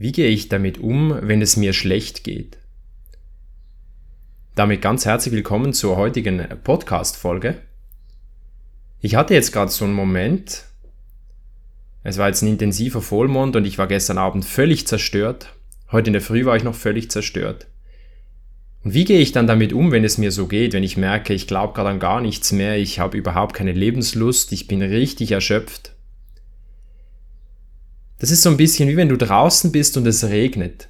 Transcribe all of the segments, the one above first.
Wie gehe ich damit um, wenn es mir schlecht geht? Damit ganz herzlich willkommen zur heutigen Podcast-Folge. Ich hatte jetzt gerade so einen Moment. Es war jetzt ein intensiver Vollmond und ich war gestern Abend völlig zerstört. Heute in der Früh war ich noch völlig zerstört. Und wie gehe ich dann damit um, wenn es mir so geht, wenn ich merke, ich glaube gerade an gar nichts mehr, ich habe überhaupt keine Lebenslust, ich bin richtig erschöpft? Das ist so ein bisschen wie wenn du draußen bist und es regnet.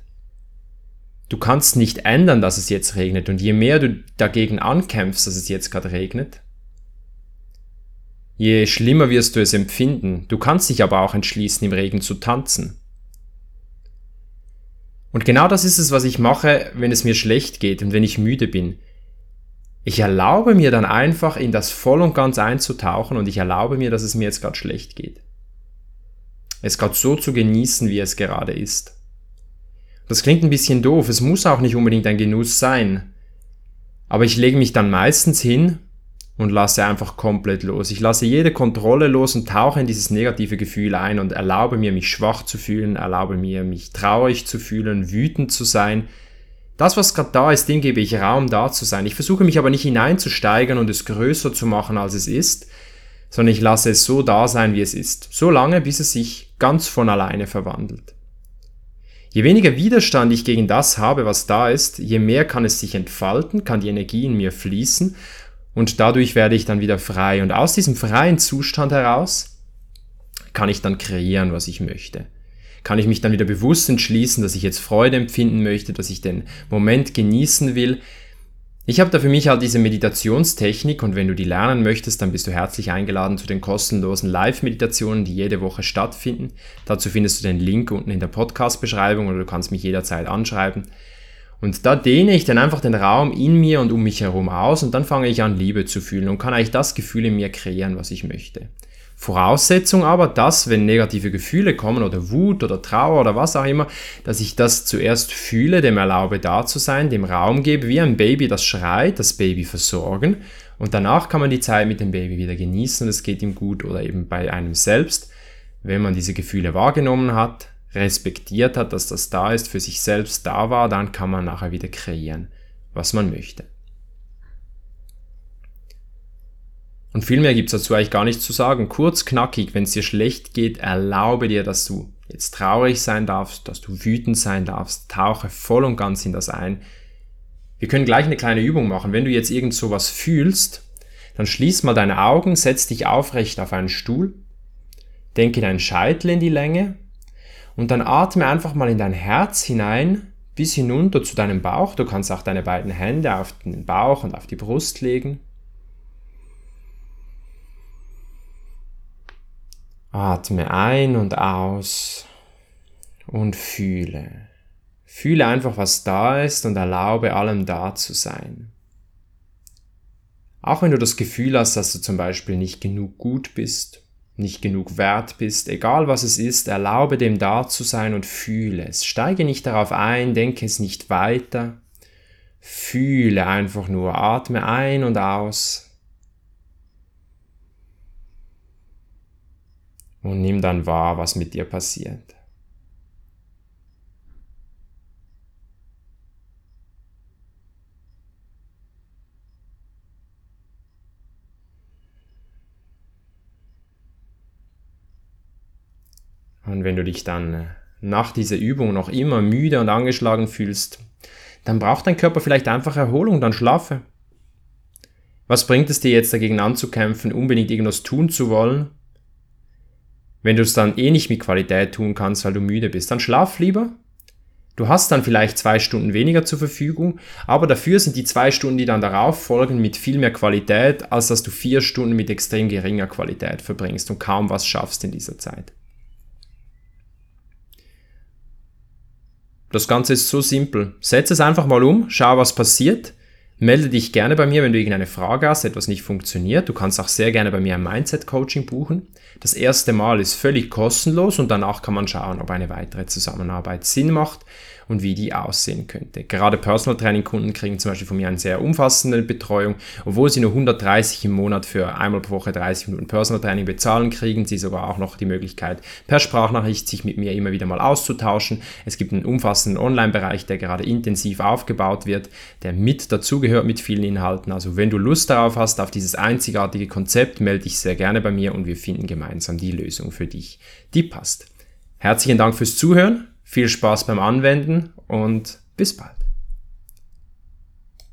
Du kannst nicht ändern, dass es jetzt regnet und je mehr du dagegen ankämpfst, dass es jetzt gerade regnet, je schlimmer wirst du es empfinden. Du kannst dich aber auch entschließen, im Regen zu tanzen. Und genau das ist es, was ich mache, wenn es mir schlecht geht und wenn ich müde bin. Ich erlaube mir dann einfach in das voll und ganz einzutauchen und ich erlaube mir, dass es mir jetzt gerade schlecht geht es gerade so zu genießen, wie es gerade ist. Das klingt ein bisschen doof, es muss auch nicht unbedingt ein Genuss sein. Aber ich lege mich dann meistens hin und lasse einfach komplett los. Ich lasse jede Kontrolle los und tauche in dieses negative Gefühl ein und erlaube mir, mich schwach zu fühlen, erlaube mir, mich traurig zu fühlen, wütend zu sein. Das, was gerade da ist, dem gebe ich Raum, da zu sein. Ich versuche mich aber nicht hineinzusteigern und es größer zu machen, als es ist, sondern ich lasse es so da sein, wie es ist. So lange, bis es sich ganz von alleine verwandelt. Je weniger Widerstand ich gegen das habe, was da ist, je mehr kann es sich entfalten, kann die Energie in mir fließen und dadurch werde ich dann wieder frei. Und aus diesem freien Zustand heraus kann ich dann kreieren, was ich möchte. Kann ich mich dann wieder bewusst entschließen, dass ich jetzt Freude empfinden möchte, dass ich den Moment genießen will, ich habe da für mich halt diese Meditationstechnik und wenn du die lernen möchtest, dann bist du herzlich eingeladen zu den kostenlosen Live-Meditationen, die jede Woche stattfinden. Dazu findest du den Link unten in der Podcast-Beschreibung oder du kannst mich jederzeit anschreiben. Und da dehne ich dann einfach den Raum in mir und um mich herum aus und dann fange ich an, Liebe zu fühlen und kann eigentlich das Gefühl in mir kreieren, was ich möchte. Voraussetzung aber, dass, wenn negative Gefühle kommen oder Wut oder Trauer oder was auch immer, dass ich das zuerst fühle, dem erlaube da zu sein, dem Raum gebe, wie ein Baby, das schreit, das Baby versorgen und danach kann man die Zeit mit dem Baby wieder genießen es geht ihm gut oder eben bei einem selbst, wenn man diese Gefühle wahrgenommen hat, respektiert hat, dass das da ist, für sich selbst da war, dann kann man nachher wieder kreieren, was man möchte. Und viel mehr gibt's dazu eigentlich gar nichts zu sagen. Kurz, knackig, wenn es dir schlecht geht, erlaube dir, dass du jetzt traurig sein darfst, dass du wütend sein darfst, tauche voll und ganz in das ein. Wir können gleich eine kleine Übung machen. Wenn du jetzt irgend sowas fühlst, dann schließ mal deine Augen, setz dich aufrecht auf einen Stuhl, denke deinen Scheitel in die Länge und dann atme einfach mal in dein Herz hinein bis hinunter zu deinem Bauch. Du kannst auch deine beiden Hände auf den Bauch und auf die Brust legen. Atme ein und aus und fühle. Fühle einfach, was da ist und erlaube allem da zu sein. Auch wenn du das Gefühl hast, dass du zum Beispiel nicht genug gut bist, nicht genug wert bist, egal was es ist, erlaube dem da zu sein und fühle es. Steige nicht darauf ein, denke es nicht weiter. Fühle einfach nur, atme ein und aus und nimm dann wahr, was mit dir passiert. Und wenn du dich dann nach dieser Übung noch immer müde und angeschlagen fühlst, dann braucht dein Körper vielleicht einfach Erholung, dann schlafe. Was bringt es dir jetzt dagegen anzukämpfen, unbedingt irgendwas tun zu wollen, wenn du es dann eh nicht mit Qualität tun kannst, weil du müde bist, dann schlaf lieber. Du hast dann vielleicht zwei Stunden weniger zur Verfügung, aber dafür sind die zwei Stunden, die dann darauf folgen, mit viel mehr Qualität, als dass du vier Stunden mit extrem geringer Qualität verbringst und kaum was schaffst in dieser Zeit. Das Ganze ist so simpel. Setz es einfach mal um, schau, was passiert. Melde dich gerne bei mir, wenn du irgendeine Frage hast, etwas nicht funktioniert. Du kannst auch sehr gerne bei mir ein Mindset-Coaching buchen. Das erste Mal ist völlig kostenlos und danach kann man schauen, ob eine weitere Zusammenarbeit Sinn macht und wie die aussehen könnte. Gerade Personal Training Kunden kriegen zum Beispiel von mir eine sehr umfassende Betreuung. Obwohl sie nur 130 im Monat für einmal pro Woche 30 Minuten Personal Training bezahlen, kriegen sie sogar auch noch die Möglichkeit, per Sprachnachricht sich mit mir immer wieder mal auszutauschen. Es gibt einen umfassenden Online-Bereich, der gerade intensiv aufgebaut wird, der mit dazugehört mit vielen Inhalten. Also wenn du Lust darauf hast, auf dieses einzigartige Konzept, melde dich sehr gerne bei mir und wir finden gemeinsam die Lösung für dich, die passt. Herzlichen Dank fürs Zuhören. Viel Spaß beim Anwenden und bis bald.